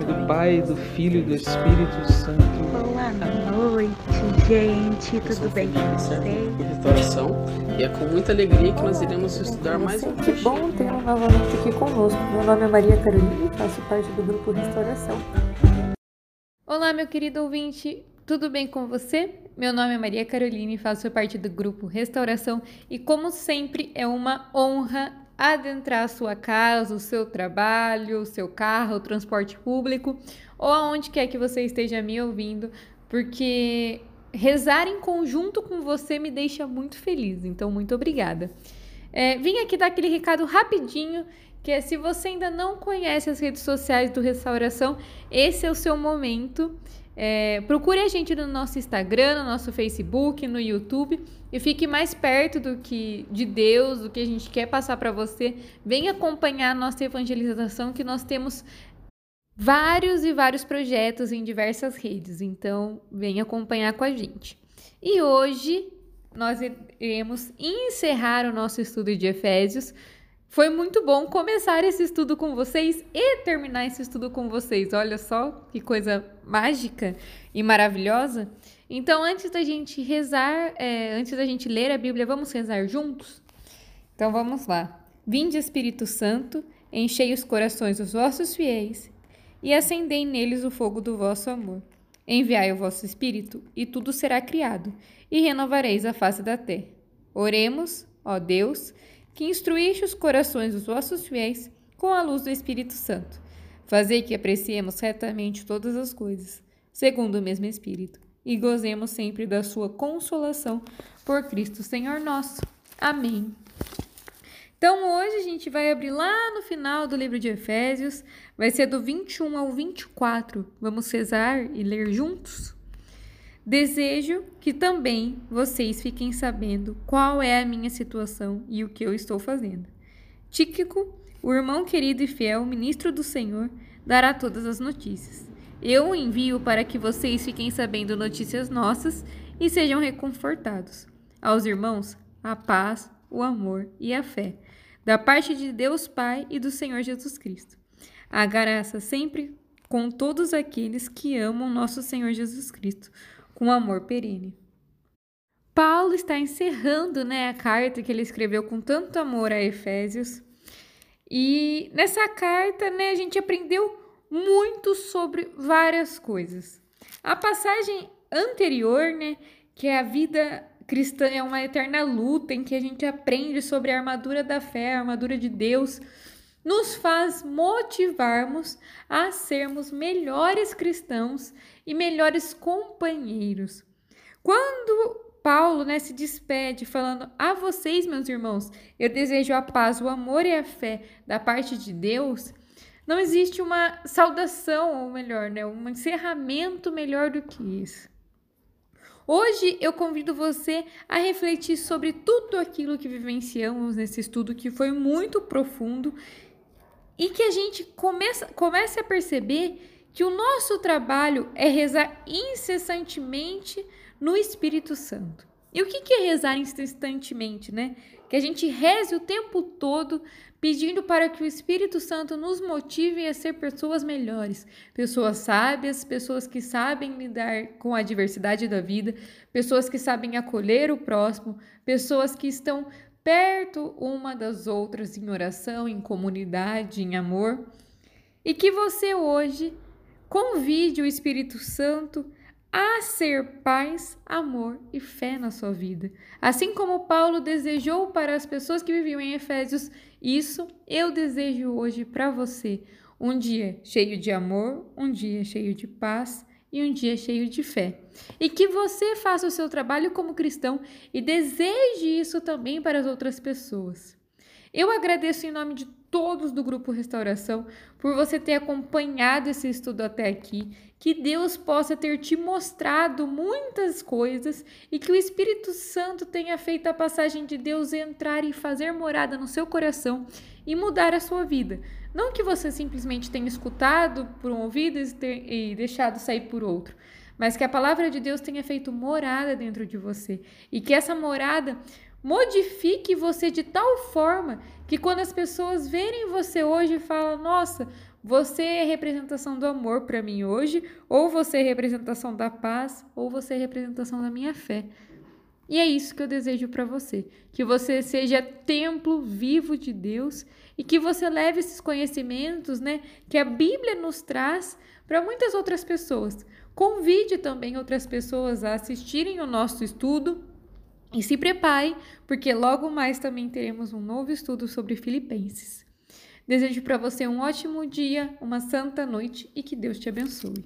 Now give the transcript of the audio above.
Nome do Pai, do Filho e do Espírito Santo. Boa noite, gente. Tudo bem com vocês? Restauração e é com muita alegria que nós iremos estudar mais um Que bom tê-lo novamente aqui conosco. Meu nome é Maria Carolina e faço parte do grupo Restauração. Olá, meu querido ouvinte, tudo bem com você? Meu nome é Maria Carolina e faço parte do grupo Restauração e, como sempre, é uma honra adentrar a sua casa, o seu trabalho, o seu carro, o transporte público ou aonde quer que você esteja me ouvindo, porque rezar em conjunto com você me deixa muito feliz, então muito obrigada. É, vim aqui dar aquele recado rapidinho, que é se você ainda não conhece as redes sociais do Restauração, esse é o seu momento. É, procure a gente no nosso Instagram, no nosso Facebook, no YouTube e fique mais perto do que de Deus, do que a gente quer passar para você. Venha acompanhar a nossa evangelização, que nós temos vários e vários projetos em diversas redes. Então, venha acompanhar com a gente. E hoje nós iremos encerrar o nosso estudo de Efésios. Foi muito bom começar esse estudo com vocês e terminar esse estudo com vocês. Olha só que coisa mágica e maravilhosa. Então, antes da gente rezar, é, antes da gente ler a Bíblia, vamos rezar juntos? Então, vamos lá. Vinde, Espírito Santo, enchei os corações dos vossos fiéis e acendei neles o fogo do vosso amor. Enviai o vosso Espírito, e tudo será criado, e renovareis a face da terra. Oremos, ó Deus, que instruíste os corações dos vossos fiéis com a luz do Espírito Santo. Fazei que apreciemos retamente todas as coisas, segundo o mesmo Espírito, e gozemos sempre da sua consolação por Cristo Senhor nosso. Amém. Então hoje a gente vai abrir lá no final do livro de Efésios, vai ser do 21 ao 24. Vamos rezar e ler juntos? Desejo que também vocês fiquem sabendo qual é a minha situação e o que eu estou fazendo. Tíquico, o irmão querido e fiel, ministro do Senhor, dará todas as notícias. Eu o envio para que vocês fiquem sabendo notícias nossas e sejam reconfortados. Aos irmãos, a paz, o amor e a fé, da parte de Deus Pai e do Senhor Jesus Cristo. A graça sempre com todos aqueles que amam nosso Senhor Jesus Cristo, com amor perene. Paulo está encerrando né, a carta que ele escreveu com tanto amor a Efésios. E nessa carta né, a gente aprendeu muito sobre várias coisas. A passagem anterior, né, que é a vida cristã é uma eterna luta em que a gente aprende sobre a armadura da fé, a armadura de Deus, nos faz motivarmos a sermos melhores cristãos e melhores companheiros. Quando Paulo né, se despede falando a vocês, meus irmãos, eu desejo a paz, o amor e a fé da parte de Deus, não existe uma saudação, ou melhor, né, um encerramento melhor do que isso. Hoje eu convido você a refletir sobre tudo aquilo que vivenciamos nesse estudo que foi muito profundo e que a gente começa, comece a perceber que o nosso trabalho é rezar incessantemente no Espírito Santo. E o que é rezar incessantemente, né? Que a gente reze o tempo todo pedindo para que o Espírito Santo nos motive a ser pessoas melhores, pessoas sábias, pessoas que sabem lidar com a diversidade da vida, pessoas que sabem acolher o próximo, pessoas que estão perto uma das outras em oração, em comunidade, em amor. E que você hoje convide o Espírito Santo a ser paz, amor e fé na sua vida. Assim como Paulo desejou para as pessoas que viviam em Efésios, isso eu desejo hoje para você. Um dia cheio de amor, um dia cheio de paz e um dia cheio de fé. E que você faça o seu trabalho como cristão e deseje isso também para as outras pessoas. Eu agradeço em nome de todos do Grupo Restauração por você ter acompanhado esse estudo até aqui. Que Deus possa ter te mostrado muitas coisas e que o Espírito Santo tenha feito a passagem de Deus entrar e fazer morada no seu coração e mudar a sua vida. Não que você simplesmente tenha escutado por um ouvido e deixado sair por outro, mas que a palavra de Deus tenha feito morada dentro de você e que essa morada modifique você de tal forma que quando as pessoas verem você hoje falam: "Nossa, você é representação do amor para mim hoje, ou você é representação da paz, ou você é representação da minha fé". E é isso que eu desejo para você, que você seja templo vivo de Deus e que você leve esses conhecimentos, né, que a Bíblia nos traz para muitas outras pessoas. Convide também outras pessoas a assistirem o nosso estudo e se prepare, porque logo mais também teremos um novo estudo sobre Filipenses. Desejo para você um ótimo dia, uma santa noite e que Deus te abençoe.